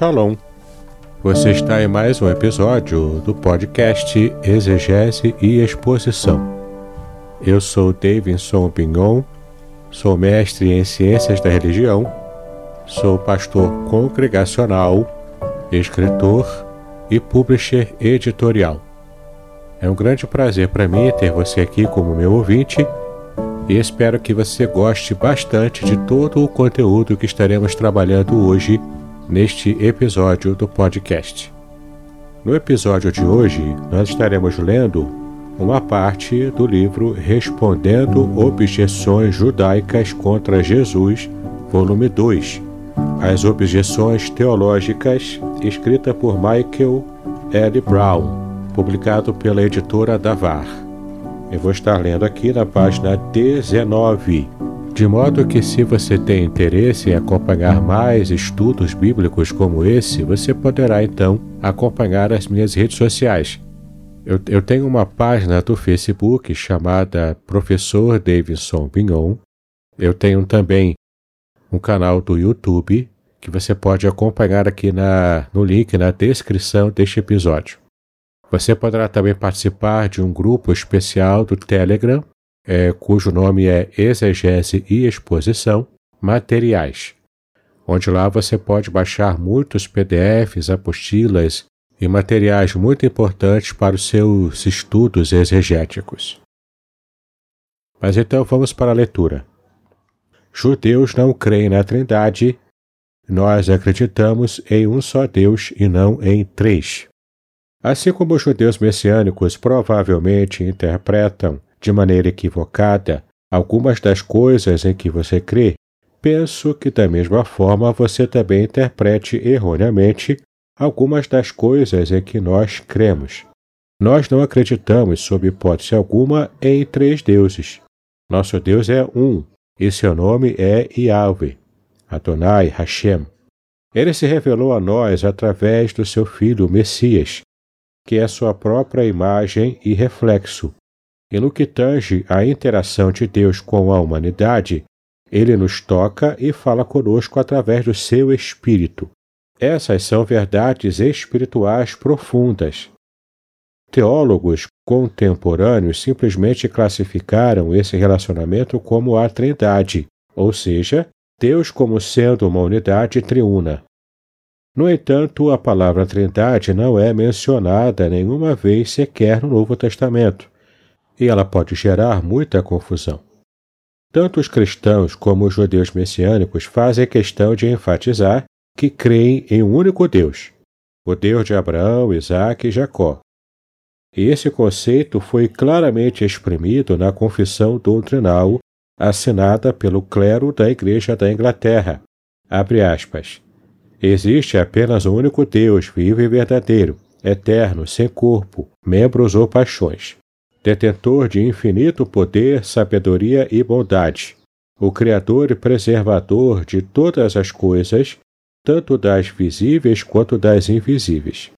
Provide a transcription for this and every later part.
Shalom. Você está em mais um episódio do podcast Exegese e Exposição. Eu sou Davidson Pignon, sou mestre em Ciências da Religião, sou pastor congregacional, escritor e publisher editorial. É um grande prazer para mim ter você aqui como meu ouvinte e espero que você goste bastante de todo o conteúdo que estaremos trabalhando hoje neste episódio do podcast. No episódio de hoje, nós estaremos lendo uma parte do livro Respondendo Objeções Judaicas contra Jesus, volume 2, As Objeções Teológicas, escrita por Michael L. Brown, publicado pela editora Davar. Eu vou estar lendo aqui na página 19. De modo que, se você tem interesse em acompanhar mais estudos bíblicos como esse, você poderá então acompanhar as minhas redes sociais. Eu, eu tenho uma página do Facebook chamada Professor Davidson Pignon. Eu tenho também um canal do YouTube que você pode acompanhar aqui na, no link na descrição deste episódio. Você poderá também participar de um grupo especial do Telegram, é, cujo nome é Exegese e Exposição Materiais, onde lá você pode baixar muitos PDFs, apostilas e materiais muito importantes para os seus estudos exegéticos. Mas então vamos para a leitura. Judeus não creem na Trindade, nós acreditamos em um só Deus e não em três. Assim como os judeus messiânicos provavelmente interpretam de maneira equivocada algumas das coisas em que você crê, penso que da mesma forma você também interprete erroneamente algumas das coisas em que nós cremos. Nós não acreditamos, sob hipótese alguma, em três deuses. Nosso Deus é um, e seu nome é Yahweh, Adonai Hashem. Ele se revelou a nós através do seu Filho Messias, que é sua própria imagem e reflexo. E no que tange à interação de Deus com a humanidade, ele nos toca e fala conosco através do seu Espírito. Essas são verdades espirituais profundas. Teólogos contemporâneos simplesmente classificaram esse relacionamento como a Trindade, ou seja, Deus como sendo uma unidade triuna. No entanto, a palavra Trindade não é mencionada nenhuma vez sequer no Novo Testamento, e ela pode gerar muita confusão. Tanto os cristãos como os judeus messiânicos fazem questão de enfatizar que creem em um único Deus, o Deus de Abraão, Isaque e Jacó. E esse conceito foi claramente exprimido na confissão doutrinal assinada pelo clero da Igreja da Inglaterra. Aspas. Existe apenas um único Deus, vivo e verdadeiro, eterno, sem corpo, membros ou paixões, detentor de infinito poder, sabedoria e bondade, o Criador e preservador de todas as coisas, tanto das visíveis quanto das invisíveis.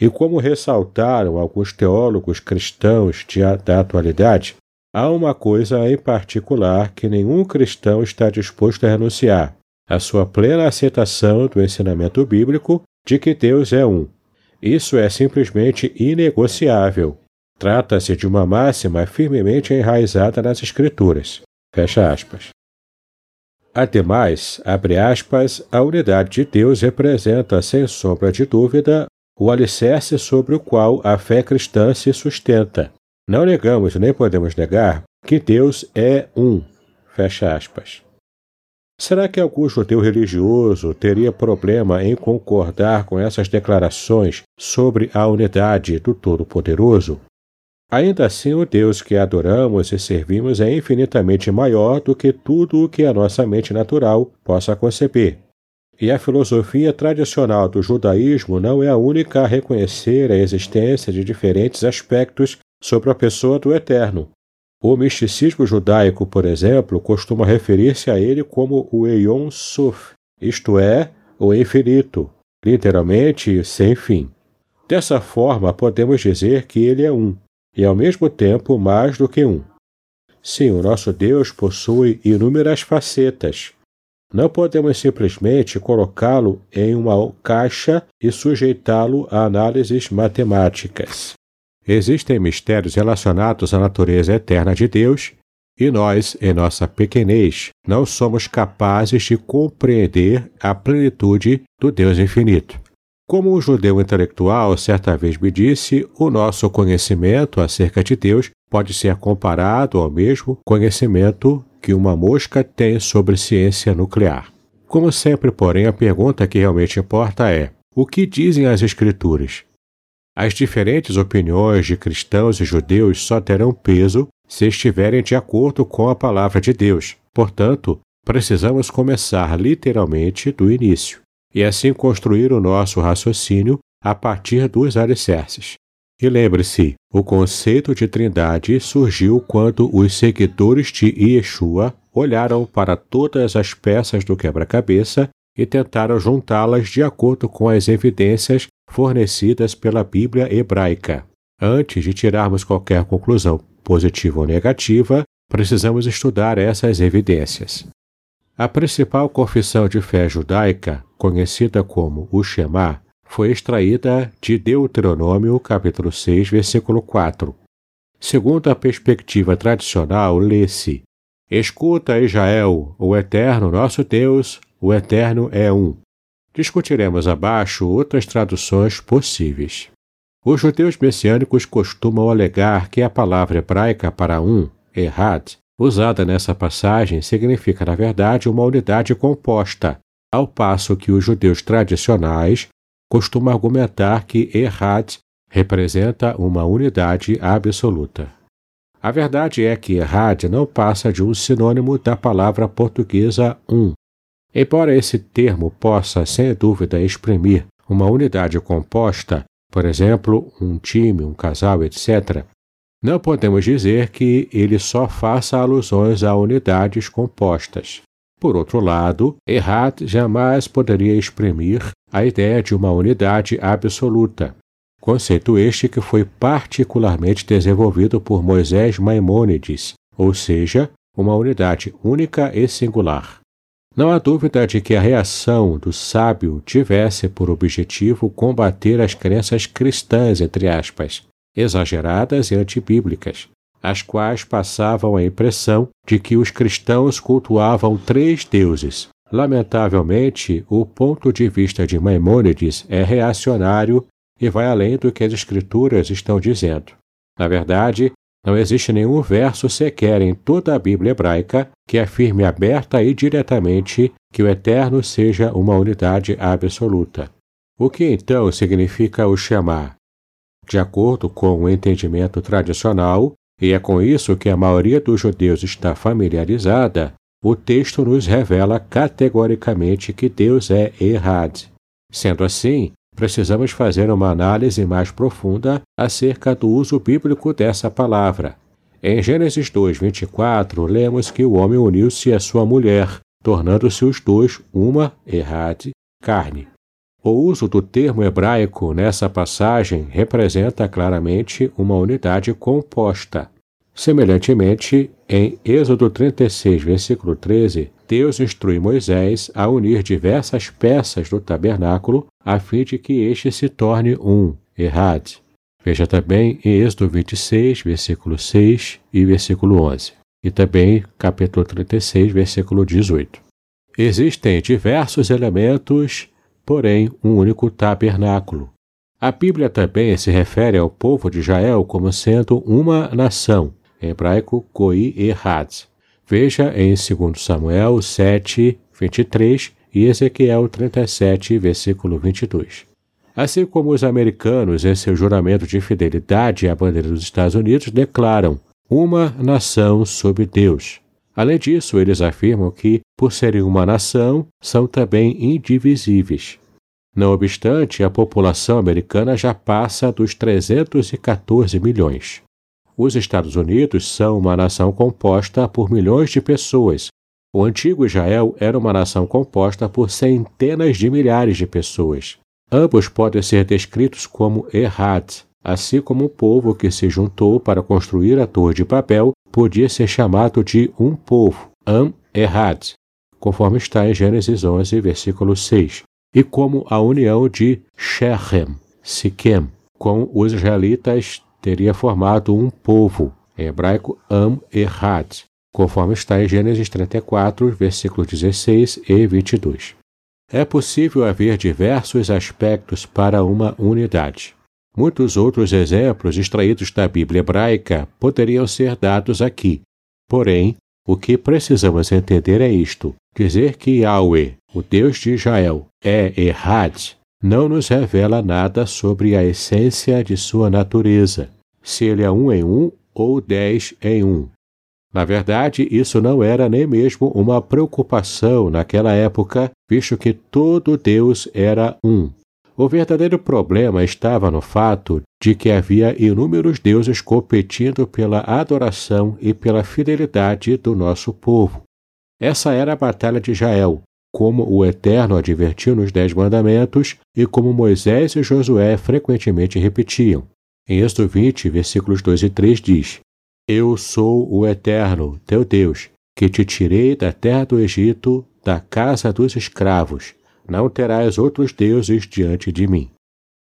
E como ressaltaram alguns teólogos cristãos de, da atualidade, há uma coisa em particular que nenhum cristão está disposto a renunciar, a sua plena aceitação do ensinamento bíblico de que Deus é um. Isso é simplesmente inegociável. Trata-se de uma máxima firmemente enraizada nas Escrituras. Fecha aspas. Ademais, abre aspas, a unidade de Deus representa, sem sombra de dúvida, o alicerce sobre o qual a fé cristã se sustenta. Não negamos nem podemos negar que Deus é um. Fecha aspas. Será que algum judeu religioso teria problema em concordar com essas declarações sobre a unidade do Todo-Poderoso? Ainda assim, o Deus que adoramos e servimos é infinitamente maior do que tudo o que a nossa mente natural possa conceber. E a filosofia tradicional do judaísmo não é a única a reconhecer a existência de diferentes aspectos sobre a pessoa do Eterno, o misticismo judaico, por exemplo, costuma referir-se a ele como o Eion Suf, isto é, o infinito, literalmente sem fim. Dessa forma, podemos dizer que ele é um, e ao mesmo tempo mais do que um. Sim, o nosso Deus possui inúmeras facetas. Não podemos simplesmente colocá-lo em uma caixa e sujeitá-lo a análises matemáticas. Existem mistérios relacionados à natureza eterna de Deus e nós, em nossa pequenez, não somos capazes de compreender a plenitude do Deus infinito. Como um judeu intelectual certa vez me disse, o nosso conhecimento acerca de Deus pode ser comparado ao mesmo conhecimento que uma mosca tem sobre ciência nuclear. Como sempre, porém, a pergunta que realmente importa é: o que dizem as Escrituras? As diferentes opiniões de cristãos e judeus só terão peso se estiverem de acordo com a palavra de Deus. Portanto, precisamos começar literalmente do início e assim construir o nosso raciocínio a partir dos alicerces. E lembre-se, o conceito de trindade surgiu quando os seguidores de Yeshua olharam para todas as peças do quebra-cabeça e tentaram juntá-las de acordo com as evidências fornecidas pela Bíblia hebraica. Antes de tirarmos qualquer conclusão positiva ou negativa, precisamos estudar essas evidências. A principal confissão de fé judaica, conhecida como o Shema, foi extraída de Deuteronômio, capítulo 6, versículo 4. Segundo a perspectiva tradicional, lê-se: Escuta, Israel, o Eterno nosso Deus, o Eterno é um. Discutiremos abaixo outras traduções possíveis. Os judeus messiânicos costumam alegar que a palavra hebraica para um, errad, usada nessa passagem significa, na verdade, uma unidade composta, ao passo que os judeus tradicionais costumam argumentar que Errad representa uma unidade absoluta. A verdade é que Errad não passa de um sinônimo da palavra portuguesa um. Embora esse termo possa, sem dúvida, exprimir uma unidade composta, por exemplo, um time, um casal, etc., não podemos dizer que ele só faça alusões a unidades compostas. Por outro lado, Errat jamais poderia exprimir a ideia de uma unidade absoluta, conceito este que foi particularmente desenvolvido por Moisés Maimônides, ou seja, uma unidade única e singular. Não há dúvida de que a reação do sábio tivesse por objetivo combater as crenças cristãs, entre aspas, exageradas e antibíblicas, as quais passavam a impressão de que os cristãos cultuavam três deuses. Lamentavelmente, o ponto de vista de Maimônides é reacionário e vai além do que as Escrituras estão dizendo. Na verdade, não existe nenhum verso sequer em toda a Bíblia hebraica que afirme aberta e diretamente que o Eterno seja uma unidade absoluta. O que então significa o chamar? De acordo com o entendimento tradicional, e é com isso que a maioria dos judeus está familiarizada, o texto nos revela categoricamente que Deus é Errad. Sendo assim, precisamos fazer uma análise mais profunda acerca do uso bíblico dessa palavra. Em Gênesis 2, 24, lemos que o homem uniu-se à sua mulher, tornando-se os dois uma, Errad, carne. O uso do termo hebraico nessa passagem representa claramente uma unidade composta. Semelhantemente, em Êxodo 36, versículo 13, Deus instrui Moisés a unir diversas peças do tabernáculo a fim de que este se torne um, Errad. Veja também em Êxodo 26, versículo 6 e versículo 11, e também capítulo 36, versículo 18. Existem diversos elementos porém um único tabernáculo. A Bíblia também se refere ao povo de Israel como sendo uma nação, em hebraico Goi Erhad. Veja em 2 Samuel 7, 23 e Ezequiel 37, versículo 22. Assim como os americanos, em seu juramento de fidelidade à bandeira dos Estados Unidos, declaram uma nação sob Deus. Além disso, eles afirmam que, por serem uma nação, são também indivisíveis. Não obstante, a população americana já passa dos 314 milhões. Os Estados Unidos são uma nação composta por milhões de pessoas. O antigo Israel era uma nação composta por centenas de milhares de pessoas. Ambos podem ser descritos como Errad, assim como o povo que se juntou para construir a Torre de Babel podia ser chamado de um povo, Am Errad. conforme está em Gênesis 11, versículo 6, e como a união de Shechem, Siquem, com os israelitas teria formado um povo, em hebraico Am Erad, conforme está em Gênesis 34, versículos 16 e 22. É possível haver diversos aspectos para uma unidade. Muitos outros exemplos extraídos da Bíblia hebraica poderiam ser dados aqui. Porém, o que precisamos entender é isto: dizer que Yahweh, o Deus de Israel, é Errad, não nos revela nada sobre a essência de sua natureza, se ele é um em um ou dez em um. Na verdade, isso não era nem mesmo uma preocupação naquela época, visto que todo Deus era um. O verdadeiro problema estava no fato de que havia inúmeros deuses competindo pela adoração e pela fidelidade do nosso povo. Essa era a batalha de Israel, como o Eterno advertiu nos Dez Mandamentos e como Moisés e Josué frequentemente repetiam. Em Êxodo 20, versículos 2 e 3 diz: Eu sou o Eterno, teu Deus, que te tirei da terra do Egito, da casa dos escravos não terás outros deuses diante de mim.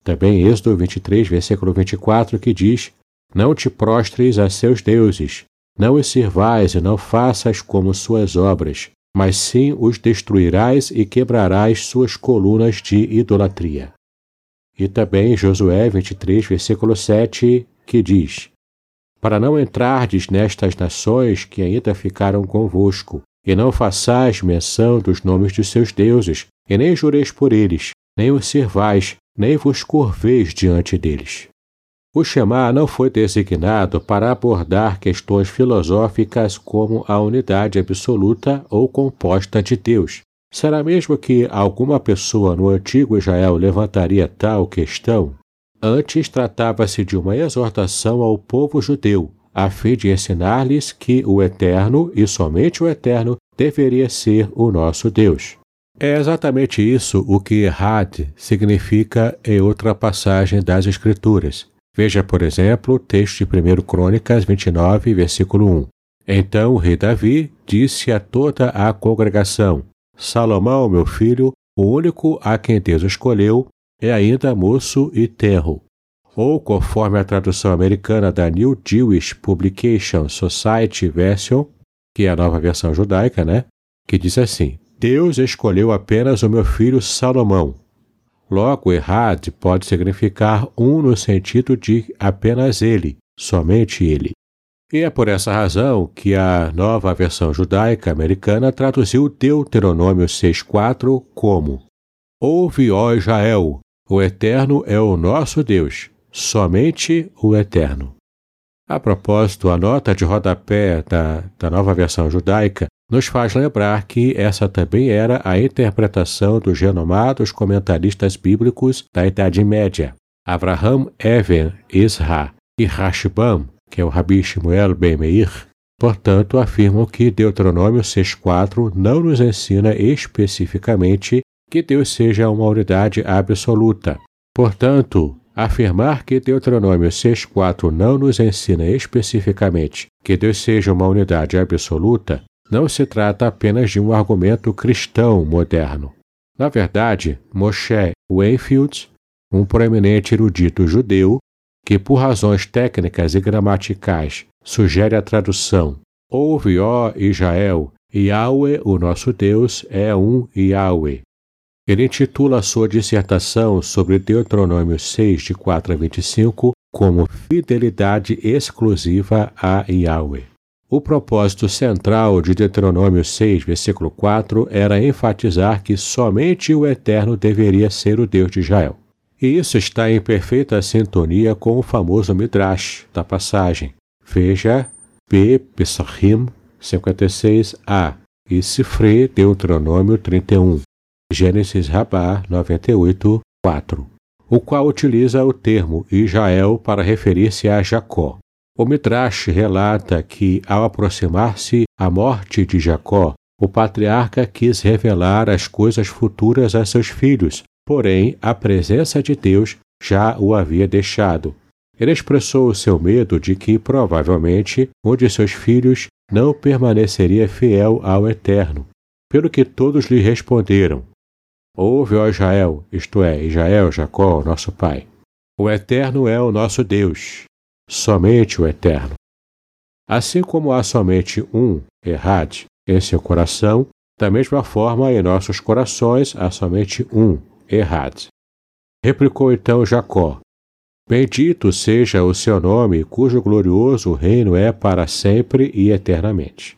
Também Êxodo 23, versículo 24, que diz: Não te prostres a seus deuses, não os sirvais e não faças como suas obras, mas sim os destruirás e quebrarás suas colunas de idolatria. E também Josué 23, versículo 7, que diz: Para não entrardes nestas nações que ainda ficaram convosco, e não façais menção dos nomes de seus deuses, e nem jureis por eles, nem os servais, nem vos curveis diante deles. O Shema não foi designado para abordar questões filosóficas como a unidade absoluta ou composta de Deus. Será mesmo que alguma pessoa no antigo Israel levantaria tal questão? Antes tratava-se de uma exortação ao povo judeu, a fim de ensinar-lhes que o Eterno, e somente o Eterno, deveria ser o nosso Deus. É exatamente isso o que Had significa em outra passagem das Escrituras. Veja, por exemplo, o texto de 1 Crônicas 29, versículo 1. Então o rei Davi disse a toda a congregação: Salomão, meu filho, o único a quem Deus escolheu, é ainda moço e terro. Ou, conforme a tradução americana da New Jewish Publication Society Version, que é a nova versão judaica, né? Que diz assim: Deus escolheu apenas o meu filho Salomão. Logo, Errad pode significar um no sentido de apenas ele, somente ele. E é por essa razão que a nova versão judaica americana traduziu Deuteronômio 6,4 como: Ouve, ó Israel, o Eterno é o nosso Deus, somente o Eterno. A propósito, a nota de rodapé da, da nova versão judaica nos faz lembrar que essa também era a interpretação dos renomados comentaristas bíblicos da Idade Média, Avraham Even Isra e Rashbam, que é o Rabi Shmuel Ben Meir, portanto, afirmam que Deuteronômio 6.4 não nos ensina especificamente que Deus seja uma unidade absoluta. Portanto, afirmar que Deuteronômio 6.4 não nos ensina especificamente que Deus seja uma unidade absoluta não se trata apenas de um argumento cristão moderno. Na verdade, Moshe Wainfield, um proeminente erudito judeu, que por razões técnicas e gramaticais sugere a tradução Ouve, ó Israel, Yahweh, o nosso Deus, é um Yahweh. Ele intitula sua dissertação sobre Deuteronômio 6, de 4 a 25, como Fidelidade exclusiva a Yahweh. O propósito central de Deuteronômio 6, versículo 4, era enfatizar que somente o Eterno deveria ser o Deus de Israel. E isso está em perfeita sintonia com o famoso Midrash da passagem. Veja P. Pesachim 56a e Sifre Deuteronômio 31, Gênesis Rabá 98, 4, o qual utiliza o termo Israel para referir-se a Jacó. O Midrash relata que, ao aproximar-se a morte de Jacó, o patriarca quis revelar as coisas futuras a seus filhos, porém a presença de Deus já o havia deixado. Ele expressou o seu medo de que, provavelmente, um de seus filhos não permaneceria fiel ao Eterno. pelo que todos lhe responderam: Ouve, ó Israel, isto é, Israel, Jacó, nosso pai. O Eterno é o nosso Deus, somente o Eterno. Assim como há somente um, Errad, em seu coração, da mesma forma em nossos corações há somente um, Errad. Replicou então Jacó: Bendito seja o seu nome, cujo glorioso reino é para sempre e eternamente.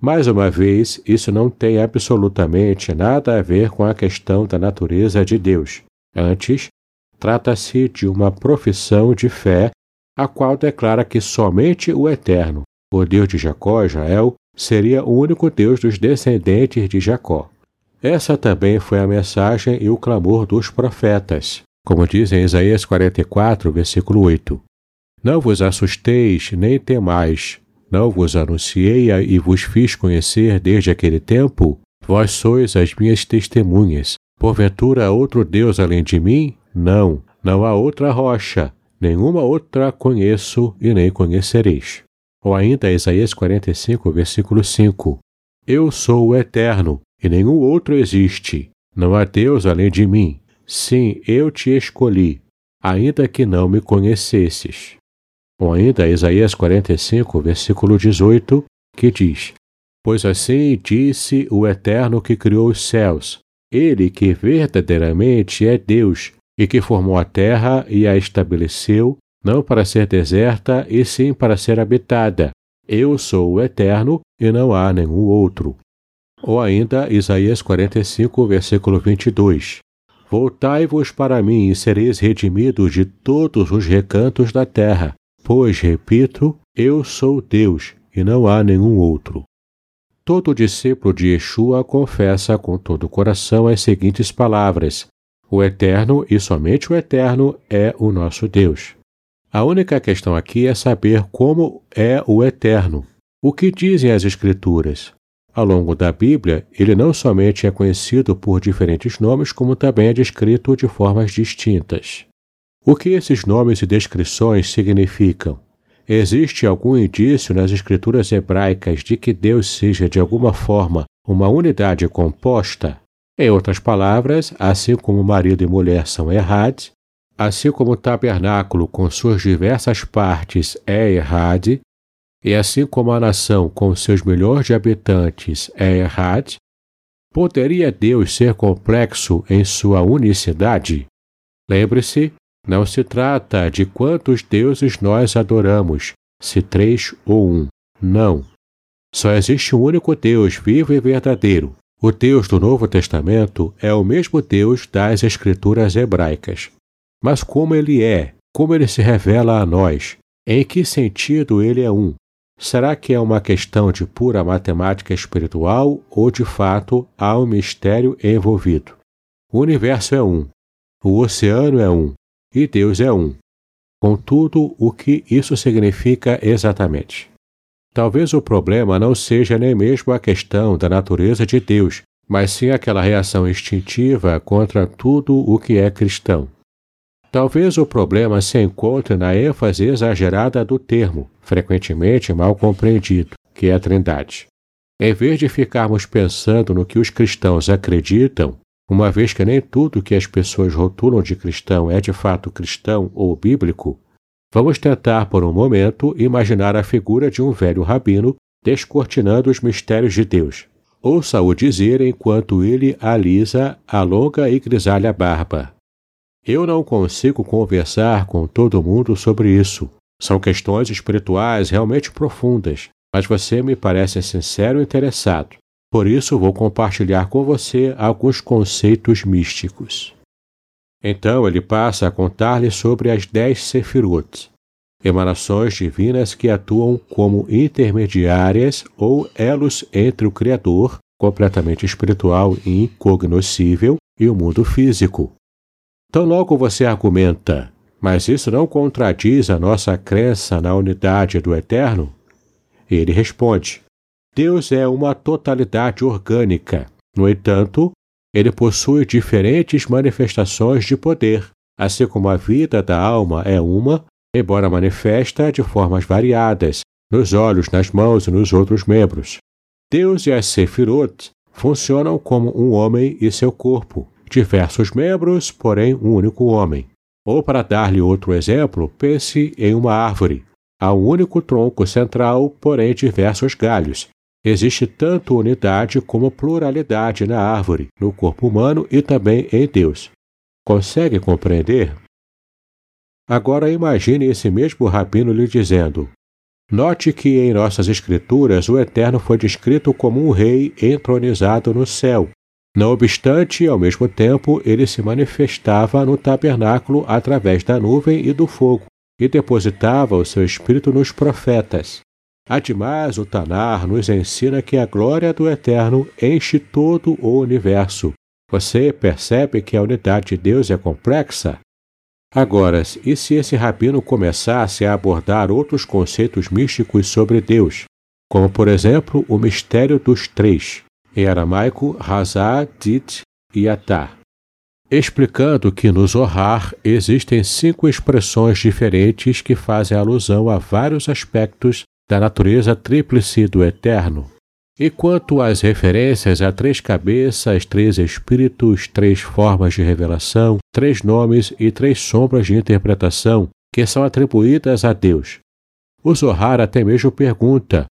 Mais uma vez, isso não tem absolutamente nada a ver com a questão da natureza de Deus. Antes, trata-se de uma profissão de fé, a qual declara que somente o Eterno, o Deus de Jacó, Israel, seria o único Deus dos descendentes de Jacó. Essa também foi a mensagem e o clamor dos profetas, como diz em Isaías 44, versículo 8. Não vos assusteis nem temais, não vos anunciei e vos fiz conhecer desde aquele tempo? Vós sois as minhas testemunhas. Porventura outro Deus além de mim? Não, não há outra rocha. Nenhuma outra conheço e nem conhecereis. Ou ainda Isaías 45, versículo 5. Eu sou o Eterno, e nenhum outro existe. Não há Deus além de mim. Sim, eu te escolhi, ainda que não me conhecesses. Ou ainda Isaías 45, versículo 18, que diz: Pois assim disse o Eterno que criou os céus, ele que verdadeiramente é Deus e que formou a terra e a estabeleceu, não para ser deserta, e sim para ser habitada. Eu sou o Eterno e não há nenhum outro. Ou ainda Isaías 45, versículo 22. Voltai-vos para mim e sereis redimidos de todos os recantos da terra, Pois, repito, eu sou Deus e não há nenhum outro. Todo discípulo de Yeshua confessa com todo o coração as seguintes palavras: O Eterno e somente o Eterno é o nosso Deus. A única questão aqui é saber como é o Eterno. O que dizem as Escrituras? Ao longo da Bíblia, ele não somente é conhecido por diferentes nomes, como também é descrito de formas distintas. O que esses nomes e descrições significam? Existe algum indício nas escrituras hebraicas de que Deus seja de alguma forma uma unidade composta? Em outras palavras, assim como marido e mulher são errados, assim como o tabernáculo com suas diversas partes é errado, e assim como a nação com seus milhões de habitantes é errado, poderia Deus ser complexo em sua unicidade? Lembre-se não se trata de quantos deuses nós adoramos, se três ou um. Não. Só existe um único Deus vivo e verdadeiro. O Deus do Novo Testamento é o mesmo Deus das Escrituras hebraicas. Mas como ele é? Como ele se revela a nós? Em que sentido ele é um? Será que é uma questão de pura matemática espiritual ou de fato há um mistério envolvido? O universo é um. O oceano é um e Deus é um. Contudo, o que isso significa exatamente? Talvez o problema não seja nem mesmo a questão da natureza de Deus, mas sim aquela reação instintiva contra tudo o que é cristão. Talvez o problema se encontre na ênfase exagerada do termo, frequentemente mal compreendido, que é a Trindade. Em vez de ficarmos pensando no que os cristãos acreditam, uma vez que nem tudo que as pessoas rotulam de cristão é de fato cristão ou bíblico, vamos tentar por um momento imaginar a figura de um velho rabino descortinando os mistérios de Deus. Ouça-o dizer enquanto ele alisa a longa e grisalha barba. Eu não consigo conversar com todo mundo sobre isso. São questões espirituais realmente profundas, mas você me parece sincero e interessado. Por isso, vou compartilhar com você alguns conceitos místicos. Então ele passa a contar-lhe sobre as dez Sefirot, emanações divinas que atuam como intermediárias ou elos entre o Criador, completamente espiritual e incognoscível, e o mundo físico. Tão logo você argumenta, mas isso não contradiz a nossa crença na unidade do Eterno? Ele responde: Deus é uma totalidade orgânica. No entanto, ele possui diferentes manifestações de poder, assim como a vida da alma é uma, embora manifesta de formas variadas, nos olhos, nas mãos e nos outros membros. Deus e as Sefirot funcionam como um homem e seu corpo, diversos membros, porém um único homem. Ou, para dar-lhe outro exemplo, pense em uma árvore. Há um único tronco central, porém diversos galhos. Existe tanto unidade como pluralidade na árvore, no corpo humano e também em Deus. Consegue compreender? Agora imagine esse mesmo rabino lhe dizendo: Note que em nossas escrituras o Eterno foi descrito como um rei entronizado no céu. Não obstante, ao mesmo tempo, ele se manifestava no tabernáculo através da nuvem e do fogo, e depositava o seu espírito nos profetas. Ademais, o Tanar nos ensina que a glória do Eterno enche todo o universo. Você percebe que a unidade de Deus é complexa? Agora, e se esse rabino começasse a abordar outros conceitos místicos sobre Deus, como por exemplo o mistério dos três, em aramaico Hazá, Dit e Atá, explicando que no Zohar existem cinco expressões diferentes que fazem alusão a vários aspectos da natureza tríplice do Eterno. E quanto às referências a três cabeças, três espíritos, três formas de revelação, três nomes e três sombras de interpretação que são atribuídas a Deus. O Zohar até mesmo pergunta: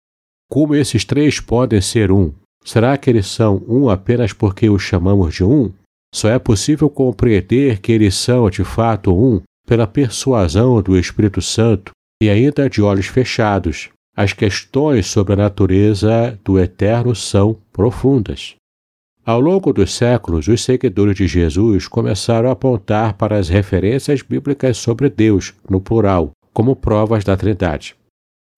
como esses três podem ser um? Será que eles são um apenas porque os chamamos de um? Só é possível compreender que eles são de fato um pela persuasão do Espírito Santo e ainda de olhos fechados, as questões sobre a natureza do Eterno são profundas. Ao longo dos séculos, os seguidores de Jesus começaram a apontar para as referências bíblicas sobre Deus, no plural, como provas da Trindade.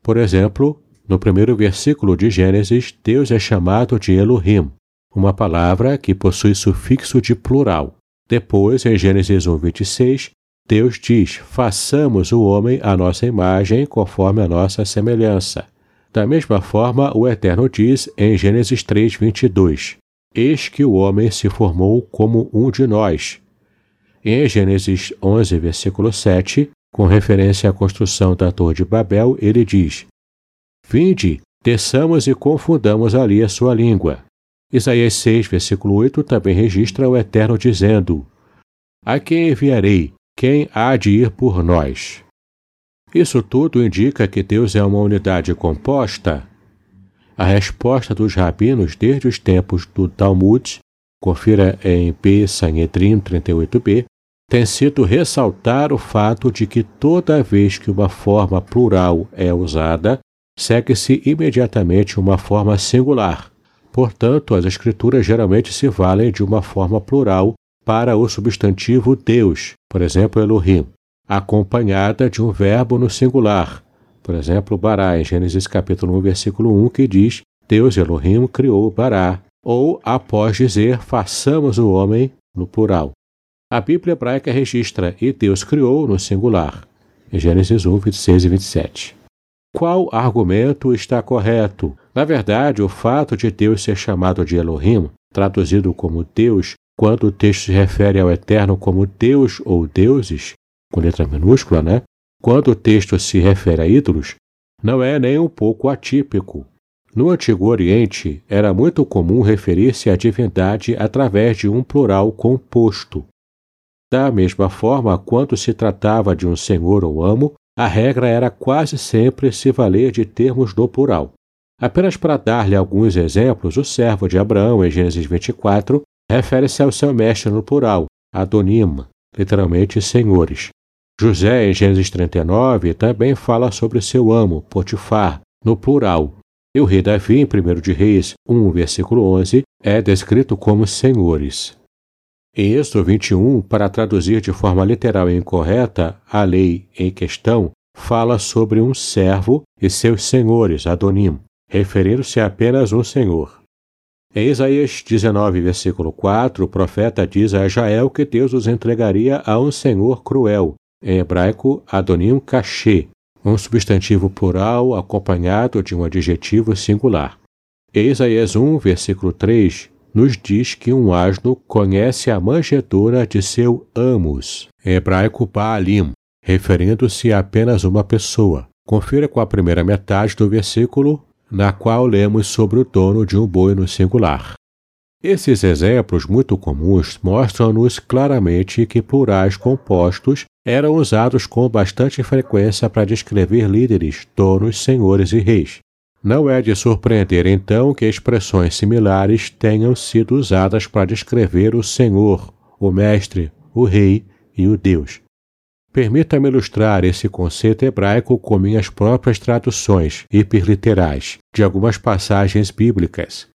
Por exemplo, no primeiro versículo de Gênesis, Deus é chamado de Elohim, uma palavra que possui sufixo de plural. Depois, em Gênesis 1, 26, Deus diz: façamos o homem à nossa imagem, conforme a nossa semelhança. Da mesma forma, o Eterno diz em Gênesis 3, 22: Eis que o homem se formou como um de nós. Em Gênesis 11, versículo 7, com referência à construção da Torre de Babel, ele diz: Vinde, desçamos e confundamos ali a sua língua. Isaías 6, versículo 8 também registra o Eterno dizendo: A quem enviarei? Quem há de ir por nós? Isso tudo indica que Deus é uma unidade composta? A resposta dos rabinos desde os tempos do Talmud, confira em P. Sanhedrin 38b, tem sido ressaltar o fato de que toda vez que uma forma plural é usada, segue-se imediatamente uma forma singular. Portanto, as escrituras geralmente se valem de uma forma plural para o substantivo Deus, por exemplo, Elohim, acompanhada de um verbo no singular, por exemplo, Bará, em Gênesis capítulo 1, versículo 1, que diz: Deus Elohim criou Bará, ou após dizer façamos o homem no plural. A Bíblia hebraica registra e Deus criou no singular, em Gênesis 1, 26 e 27. Qual argumento está correto? Na verdade, o fato de Deus ser chamado de Elohim, traduzido como Deus, quando o texto se refere ao Eterno como Deus ou deuses, com letra minúscula, né? Quando o texto se refere a ídolos, não é nem um pouco atípico. No Antigo Oriente, era muito comum referir-se à divindade através de um plural composto. Da mesma forma, quando se tratava de um senhor ou amo, a regra era quase sempre se valer de termos no plural. Apenas para dar-lhe alguns exemplos, o servo de Abraão, em Gênesis 24, refere-se ao seu mestre no plural, Adonim, literalmente senhores. José, em Gênesis 39, também fala sobre seu amo, Potifar, no plural. E o rei Davi, em 1 de Reis 1, versículo 11, é descrito como senhores. Em Êxodo 21, para traduzir de forma literal e incorreta, a lei em questão fala sobre um servo e seus senhores, Adonim, referindo-se a apenas um senhor. Em Isaías 19, versículo 4, o profeta diz a Jael que Deus os entregaria a um senhor cruel, em hebraico Adonim Kashé, um substantivo plural acompanhado de um adjetivo singular. Em Isaías 1, versículo 3, nos diz que um asno conhece a manjedoura de seu amos, em hebraico Baalim, referindo-se a apenas uma pessoa. Confira com a primeira metade do versículo na qual lemos sobre o dono de um boi no singular. Esses exemplos muito comuns mostram-nos claramente que plurais compostos eram usados com bastante frequência para descrever líderes, donos, senhores e reis. Não é de surpreender então que expressões similares tenham sido usadas para descrever o Senhor, o Mestre, o Rei e o Deus. Permita-me ilustrar esse conceito hebraico com minhas próprias traduções hiperliterais de algumas passagens bíblicas.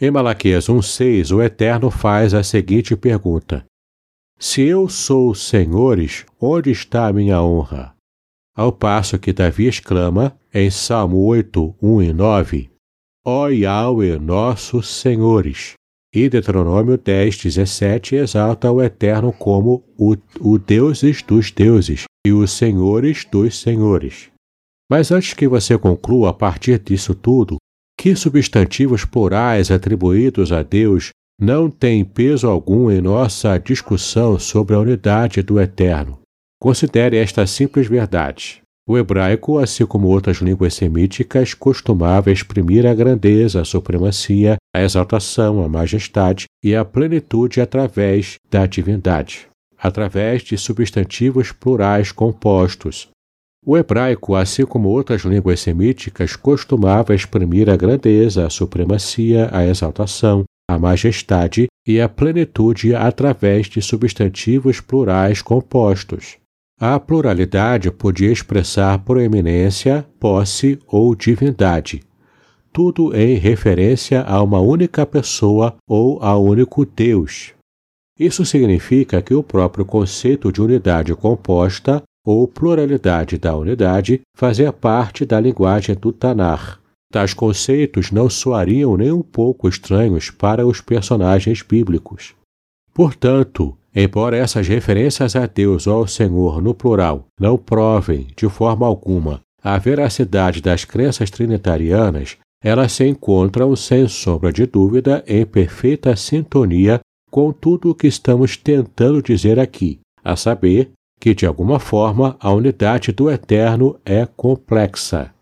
Em Malaquias 1,6, o Eterno faz a seguinte pergunta: Se eu sou senhores, onde está a minha honra? Ao passo que Davi exclama, em Salmo 8, 1 e 9, Ó Yahweh, nossos senhores. E Deuteronômio 10, 17 exalta o Eterno como o, o Deuses dos deuses e os senhores dos senhores. Mas antes que você conclua a partir disso tudo, que substantivos plurais atribuídos a Deus não têm peso algum em nossa discussão sobre a unidade do Eterno. Considere esta simples verdade. O hebraico, assim como outras línguas semíticas, costumava exprimir a grandeza, a supremacia, a exaltação, a majestade e a plenitude através da divindade, através de substantivos plurais compostos. O hebraico, assim como outras línguas semíticas, costumava exprimir a grandeza, a supremacia, a exaltação, a majestade e a plenitude através de substantivos plurais compostos. A pluralidade podia expressar proeminência, posse ou divindade, tudo em referência a uma única pessoa ou a único Deus. Isso significa que o próprio conceito de unidade composta ou pluralidade da unidade fazia parte da linguagem do Tanar. Tais conceitos não soariam nem um pouco estranhos para os personagens bíblicos. Portanto, Embora essas referências a Deus ou ao Senhor no plural não provem, de forma alguma, a veracidade das crenças trinitarianas, elas se encontram, sem sombra de dúvida, em perfeita sintonia com tudo o que estamos tentando dizer aqui, a saber que, de alguma forma, a unidade do Eterno é complexa.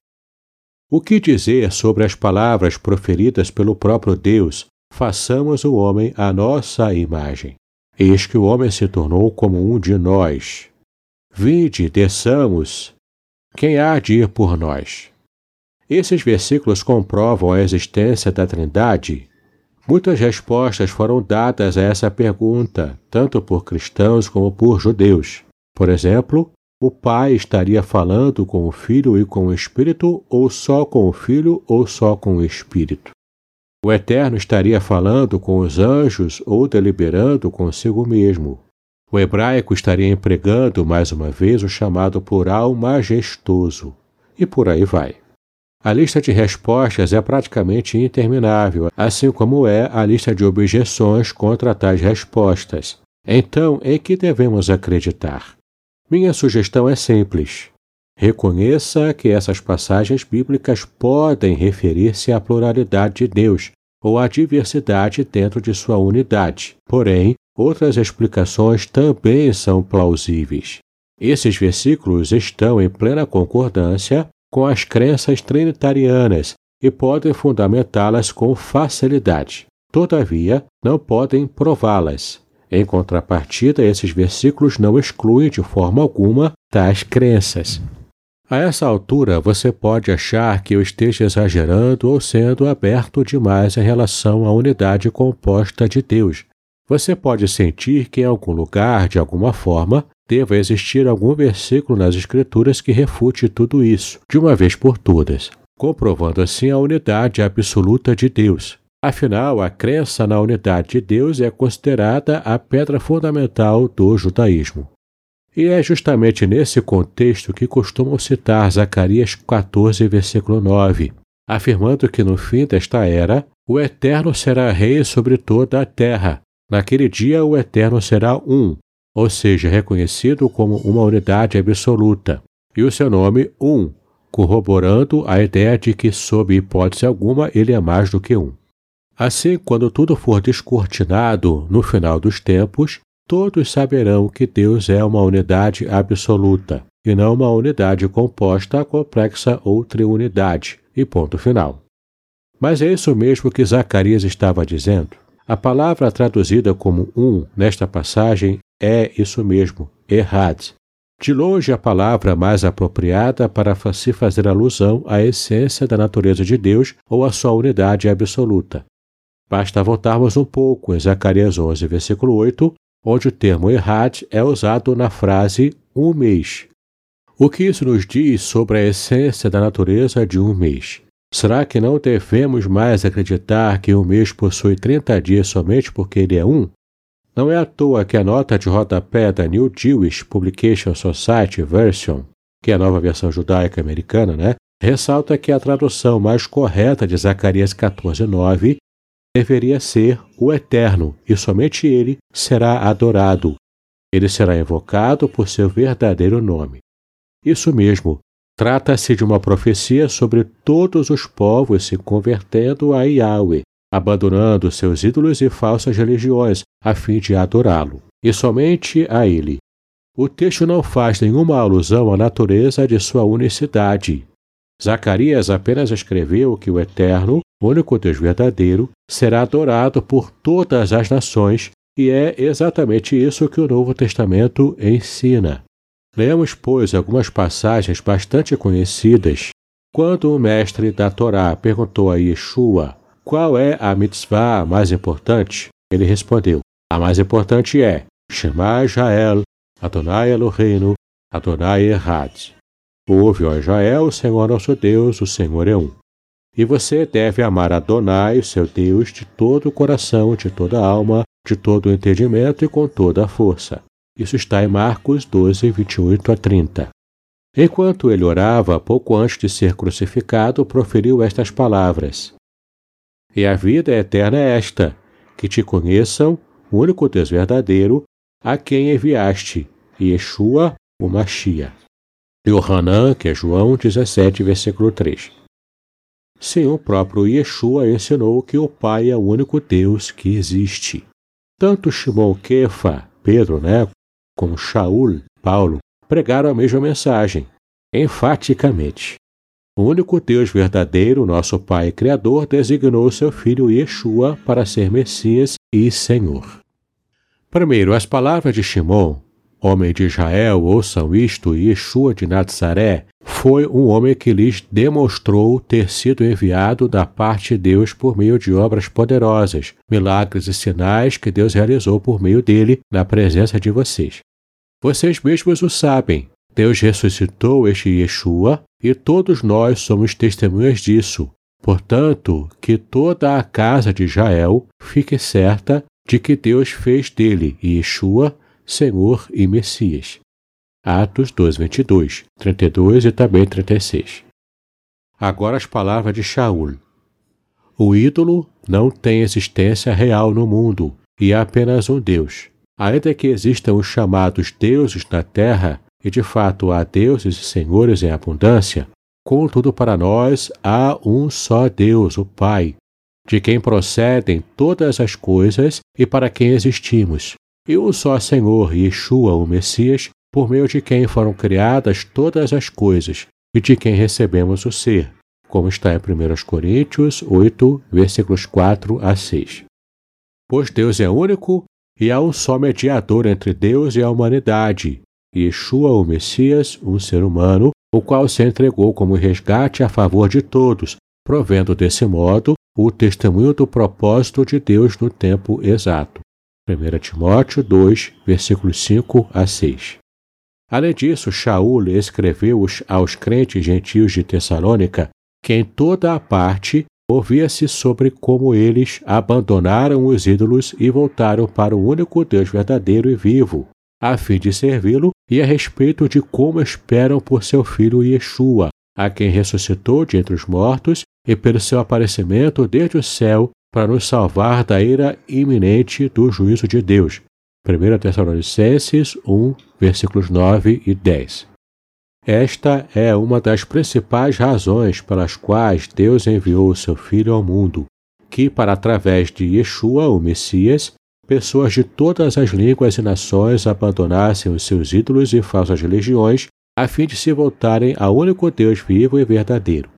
O que dizer sobre as palavras proferidas pelo próprio Deus, façamos o homem à nossa imagem? Eis que o homem se tornou como um de nós. Vinde, desçamos. Quem há de ir por nós? Esses versículos comprovam a existência da Trindade. Muitas respostas foram dadas a essa pergunta, tanto por cristãos como por judeus. Por exemplo, o Pai estaria falando com o Filho e com o Espírito, ou só com o Filho, ou só com o Espírito. O Eterno estaria falando com os anjos ou deliberando consigo mesmo. O hebraico estaria empregando mais uma vez o chamado plural majestoso. E por aí vai. A lista de respostas é praticamente interminável, assim como é a lista de objeções contra tais respostas. Então, em que devemos acreditar? Minha sugestão é simples. Reconheça que essas passagens bíblicas podem referir-se à pluralidade de Deus ou à diversidade dentro de sua unidade. Porém, outras explicações também são plausíveis. Esses versículos estão em plena concordância com as crenças trinitarianas e podem fundamentá-las com facilidade. Todavia, não podem prová-las. Em contrapartida, esses versículos não excluem de forma alguma tais crenças. A essa altura, você pode achar que eu esteja exagerando ou sendo aberto demais em relação à unidade composta de Deus. Você pode sentir que em algum lugar, de alguma forma, deva existir algum versículo nas Escrituras que refute tudo isso, de uma vez por todas, comprovando assim a unidade absoluta de Deus. Afinal, a crença na unidade de Deus é considerada a pedra fundamental do judaísmo. E é justamente nesse contexto que costumam citar Zacarias 14, versículo 9, afirmando que no fim desta era, o Eterno será rei sobre toda a terra. Naquele dia, o Eterno será um, ou seja, reconhecido como uma unidade absoluta, e o seu nome, um, corroborando a ideia de que, sob hipótese alguma, ele é mais do que um. Assim, quando tudo for descortinado no final dos tempos, todos saberão que Deus é uma unidade absoluta e não uma unidade composta, complexa ou triunidade. E ponto final. Mas é isso mesmo que Zacarias estava dizendo. A palavra traduzida como um nesta passagem é isso mesmo, errad. De longe, a palavra mais apropriada para se fazer alusão à essência da natureza de Deus ou à sua unidade absoluta. Basta voltarmos um pouco em Zacarias 11, versículo 8, onde o termo errad é usado na frase um mês. O que isso nos diz sobre a essência da natureza de um mês? Será que não devemos mais acreditar que um mês possui 30 dias somente porque ele é um? Não é à toa que a nota de rodapé da New Jewish Publication Society Version, que é a nova versão judaica americana, né, ressalta que a tradução mais correta de Zacarias 14:9 deveria ser o Eterno, e somente ele será adorado. Ele será invocado por seu verdadeiro nome. Isso mesmo, trata-se de uma profecia sobre todos os povos se convertendo a Yahweh, abandonando seus ídolos e falsas religiões, a fim de adorá-lo, e somente a ele. O texto não faz nenhuma alusão à natureza de sua unicidade. Zacarias apenas escreveu que o Eterno, único Deus verdadeiro, será adorado por todas as nações, e é exatamente isso que o Novo Testamento ensina. Leamos, pois, algumas passagens bastante conhecidas. Quando o mestre da Torá perguntou a Yeshua qual é a mitzvah mais importante? Ele respondeu: A mais importante é Shema Israel, Adonai Eloheinu, Adonai Erhad. Ouve, ó Israel, o Senhor nosso Deus, o Senhor é um. E você deve amar Adonai, seu Deus, de todo o coração, de toda a alma, de todo o entendimento e com toda a força. Isso está em Marcos 12, 28 a 30. Enquanto ele orava, pouco antes de ser crucificado, proferiu estas palavras: e a vida eterna é esta: que te conheçam, o único Deus verdadeiro, a quem enviaste, Yeshua, o Machia. Yohanan, que é João 17, versículo 3. Sim, o próprio Yeshua ensinou que o Pai é o único Deus que existe. Tanto Shimon Kefa, Pedro, né, como Shaul, Paulo, pregaram a mesma mensagem, enfaticamente. O único Deus verdadeiro, nosso Pai Criador, designou seu filho Yeshua para ser Messias e Senhor. Primeiro, as palavras de Shimon, homem de Israel, ouçam isto, Yeshua de Nazaré, foi um homem que lhes demonstrou ter sido enviado da parte de Deus por meio de obras poderosas, milagres e sinais que Deus realizou por meio dele na presença de vocês. Vocês mesmos o sabem. Deus ressuscitou este Yeshua e todos nós somos testemunhas disso. Portanto, que toda a casa de Israel fique certa de que Deus fez dele Yeshua, Senhor e Messias. Atos 2, 22, 32 e também 36. Agora as palavras de Shaul. O ídolo não tem existência real no mundo, e há apenas um Deus. Ainda que existam os chamados deuses na terra, e de fato há deuses e senhores em abundância, contudo para nós há um só Deus, o Pai, de quem procedem todas as coisas e para quem existimos, e um só Senhor, Yeshua, o Messias, por meio de quem foram criadas todas as coisas e de quem recebemos o ser, como está em 1 Coríntios 8, versículos 4 a 6. Pois Deus é único e há um só mediador entre Deus e a humanidade, Yeshua, o Messias, um ser humano, o qual se entregou como resgate a favor de todos, provendo desse modo o testemunho do propósito de Deus no tempo exato. 1 Timóteo 2, versículos 5 a 6. Além disso, Shaul escreveu aos crentes gentios de Tessalônica que em toda a parte ouvia-se sobre como eles abandonaram os ídolos e voltaram para o único Deus verdadeiro e vivo, a fim de servi-lo, e a respeito de como esperam por seu filho Yeshua, a quem ressuscitou de entre os mortos, e pelo seu aparecimento desde o céu, para nos salvar da ira iminente do juízo de Deus. 1 Tessalonicenses 1, versículos 9 e 10. Esta é uma das principais razões pelas quais Deus enviou seu Filho ao mundo, que, para através de Yeshua, o Messias, pessoas de todas as línguas e nações abandonassem os seus ídolos e falsas religiões, a fim de se voltarem ao único Deus vivo e verdadeiro.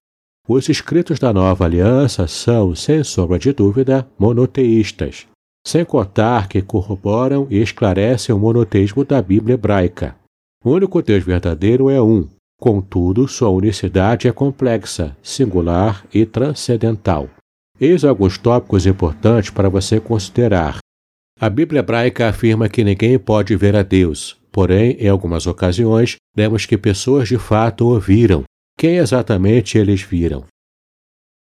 Os escritos da nova aliança são, sem sombra de dúvida, monoteístas. sem contar que corroboram e esclarecem o monoteísmo da Bíblia hebraica. O único Deus verdadeiro é um, contudo, sua unicidade é complexa, singular e transcendental. Eis alguns tópicos importantes para você considerar. A Bíblia hebraica afirma que ninguém pode ver a Deus, porém, em algumas ocasiões, lemos que pessoas de fato o viram. Quem exatamente eles viram?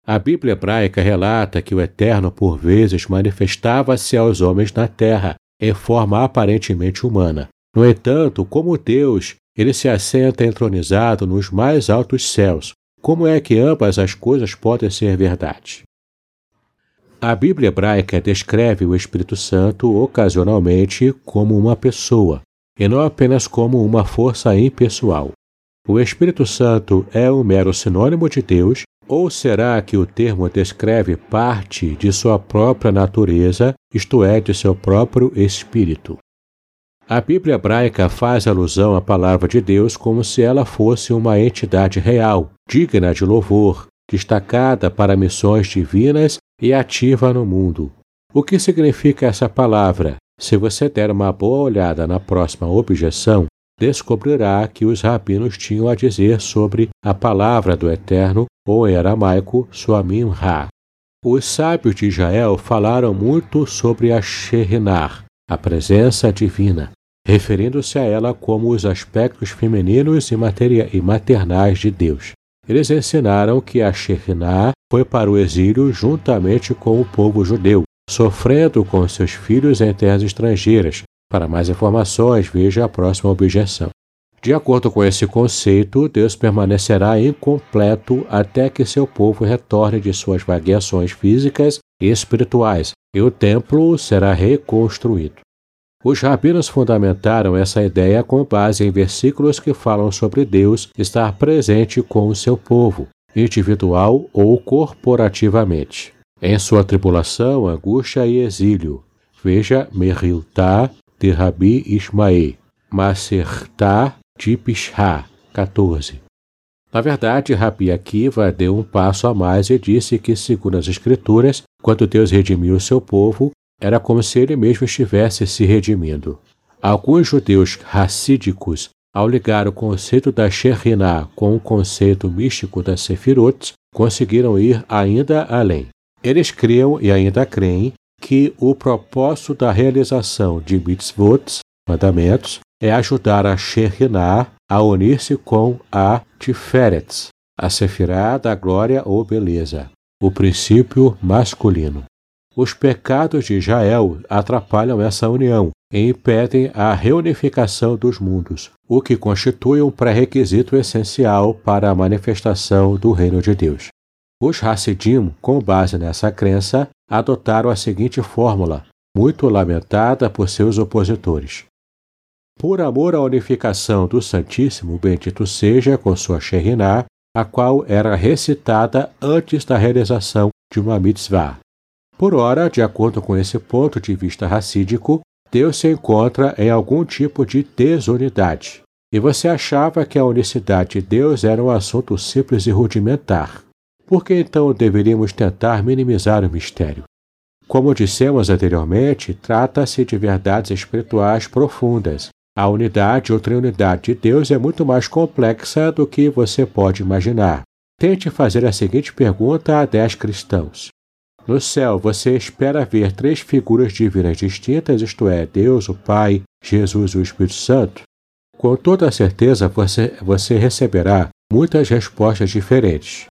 A Bíblia hebraica relata que o Eterno, por vezes, manifestava-se aos homens na terra, em forma aparentemente humana. No entanto, como Deus, ele se assenta entronizado nos mais altos céus. Como é que ambas as coisas podem ser verdade? A Bíblia hebraica descreve o Espírito Santo ocasionalmente como uma pessoa, e não apenas como uma força impessoal. O Espírito Santo é um mero sinônimo de Deus, ou será que o termo descreve parte de sua própria natureza, isto é, de seu próprio espírito? A Bíblia hebraica faz alusão à palavra de Deus como se ela fosse uma entidade real, digna de louvor, destacada para missões divinas e ativa no mundo. O que significa essa palavra? Se você der uma boa olhada na próxima objeção, descobrirá que os rabinos tinham a dizer sobre a palavra do Eterno, ou em aramaico, Suamim Ra. Os sábios de Israel falaram muito sobre a Sherinar, a presença divina, referindo-se a ela como os aspectos femininos e, e maternais de Deus. Eles ensinaram que a Shekhinah foi para o exílio juntamente com o povo judeu, sofrendo com seus filhos em terras estrangeiras. Para mais informações, veja a próxima objeção. De acordo com esse conceito, Deus permanecerá incompleto até que seu povo retorne de suas vagueações físicas e espirituais, e o templo será reconstruído. Os rabinos fundamentaram essa ideia com base em versículos que falam sobre Deus estar presente com o seu povo, individual ou corporativamente. Em sua tribulação, angústia e exílio. Veja Meriltá de Rabi Ismael, Masertá de Pishá, 14. Na verdade, Rabi Akiva deu um passo a mais e disse que, segundo as Escrituras, quando Deus redimiu o seu povo, era como se ele mesmo estivesse se redimindo. Alguns judeus racídicos, ao ligar o conceito da Shekhinah com o conceito místico da Sefirot, conseguiram ir ainda além. Eles criam e ainda creem que o propósito da realização de mitzvot, mandamentos, é ajudar a Shekhinah a unir-se com a Tiferet, a Sefirah da glória ou beleza, o princípio masculino. Os pecados de Israel atrapalham essa união e impedem a reunificação dos mundos, o que constitui um pré-requisito essencial para a manifestação do reino de Deus. Os Hassidim, com base nessa crença, adotaram a seguinte fórmula, muito lamentada por seus opositores. Por amor à unificação do Santíssimo, bendito seja com sua Sheriná, a qual era recitada antes da realização de uma mitzvah. Por ora, de acordo com esse ponto de vista racídico, Deus se encontra em algum tipo de desunidade. E você achava que a unicidade de Deus era um assunto simples e rudimentar. Por que então deveríamos tentar minimizar o mistério? Como dissemos anteriormente, trata-se de verdades espirituais profundas. A unidade ou triunidade de Deus é muito mais complexa do que você pode imaginar. Tente fazer a seguinte pergunta a dez cristãos: no céu, você espera ver três figuras divinas distintas, isto é, Deus, o Pai, Jesus e o Espírito Santo? Com toda certeza, você, você receberá muitas respostas diferentes.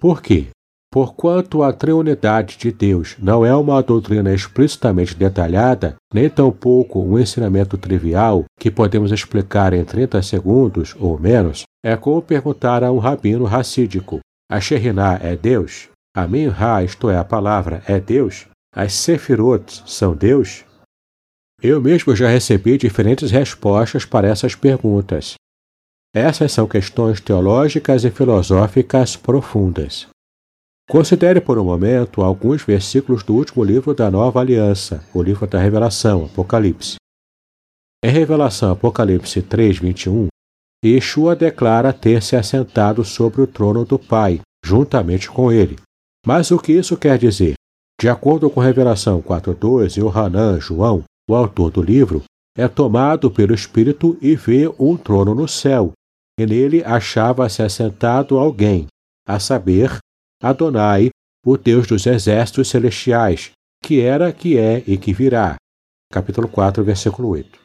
Por quê? Porquanto a triunidade de Deus não é uma doutrina explicitamente detalhada, nem tampouco um ensinamento trivial que podemos explicar em 30 segundos ou menos, é como perguntar a um rabino racídico: a Sheriná é Deus? A Minha, isto é, a palavra, é Deus? As Sefirot são Deus? Eu mesmo já recebi diferentes respostas para essas perguntas. Essas são questões teológicas e filosóficas profundas. Considere por um momento alguns versículos do último livro da Nova Aliança, o livro da Revelação, Apocalipse. Em Revelação Apocalipse 3, 21, Yeshua declara ter se assentado sobre o trono do Pai, juntamente com ele, mas o que isso quer dizer? De acordo com Revelação 4.2, Yohanan, João, o autor do livro, é tomado pelo Espírito e vê um trono no céu, e nele achava-se assentado alguém, a saber, Adonai, o Deus dos exércitos celestiais, que era, que é e que virá. Capítulo 4, versículo 8.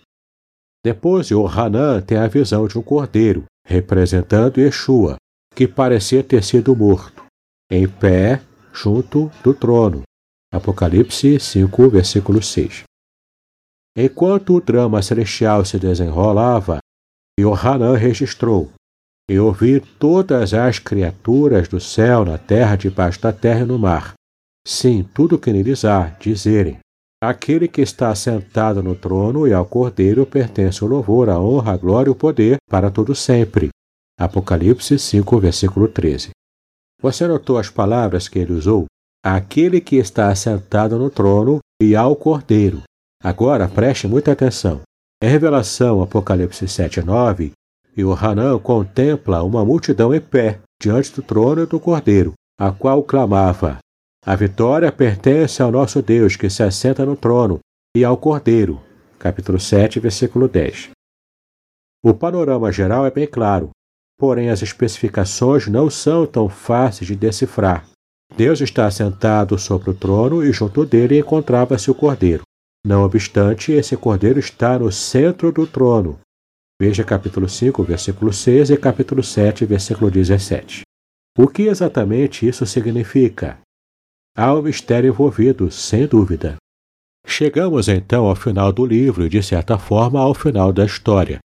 Depois, Yohanan tem a visão de um cordeiro, representando Yeshua, que parecia ter sido morto, em pé junto do trono. Apocalipse 5, versículo 6. Enquanto o drama celestial se desenrolava, Yohanan registrou: E ouvi todas as criaturas do céu, na terra, debaixo da terra e no mar. Sim, tudo que neles há, dizerem: Aquele que está sentado no trono e ao cordeiro pertence o louvor, a honra, a glória e o poder para todo sempre. Apocalipse 5, versículo 13. Você notou as palavras que ele usou? Aquele que está sentado no trono e ao cordeiro. Agora preste muita atenção. Em Revelação, Apocalipse 7 9, Hanan contempla uma multidão em pé diante do trono e do cordeiro, a qual clamava: A vitória pertence ao nosso Deus que se assenta no trono e ao cordeiro. Capítulo 7, versículo 10. O panorama geral é bem claro, porém as especificações não são tão fáceis de decifrar. Deus está sentado sobre o trono e junto dele encontrava-se o cordeiro. Não obstante, esse cordeiro está no centro do trono. Veja capítulo 5, versículo 6 e capítulo 7, versículo 17. O que exatamente isso significa? Há um mistério envolvido, sem dúvida. Chegamos então ao final do livro e, de certa forma, ao final da história.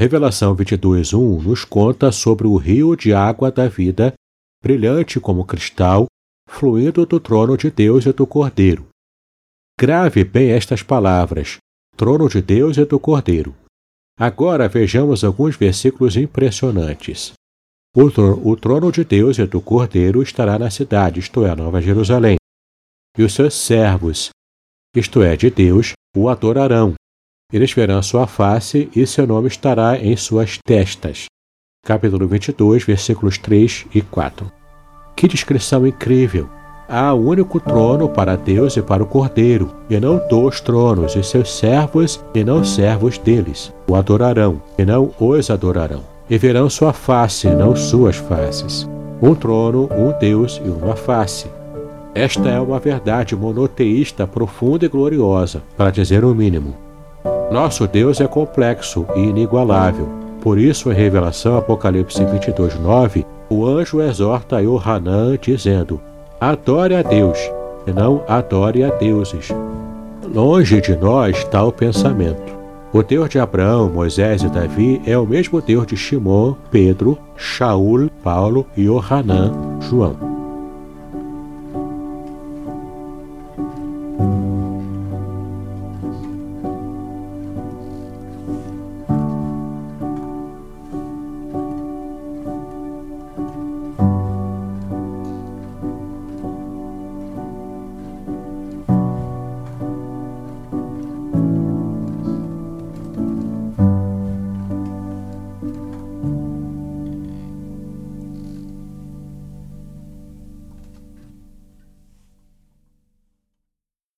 Revelação 22.1 nos conta sobre o rio de água da vida, brilhante como cristal, fluindo do trono de Deus e do Cordeiro. Grave bem estas palavras: trono de Deus e do Cordeiro. Agora vejamos alguns versículos impressionantes. O, o trono de Deus e do Cordeiro estará na cidade, isto é, Nova Jerusalém. E os seus servos, isto é, de Deus, o adorarão. Eles verão sua face e seu nome estará em suas testas. Capítulo 22, versículos 3 e 4. Que descrição incrível! Há um único trono para Deus e para o Cordeiro, e não dois tronos, e seus servos e não servos deles o adorarão, e não os adorarão. E verão sua face, e não suas faces. Um trono, um Deus e uma face. Esta é uma verdade monoteísta profunda e gloriosa, para dizer o mínimo. Nosso Deus é complexo e inigualável. Por isso, em Revelação Apocalipse 22, 9, o anjo exorta Yohanan, dizendo: Adore a Deus, e não adore a deuses. Longe de nós está o pensamento. O Deus de Abraão, Moisés e Davi é o mesmo Deus de Shimon, Pedro, Shaul, Paulo e Ohanan, João.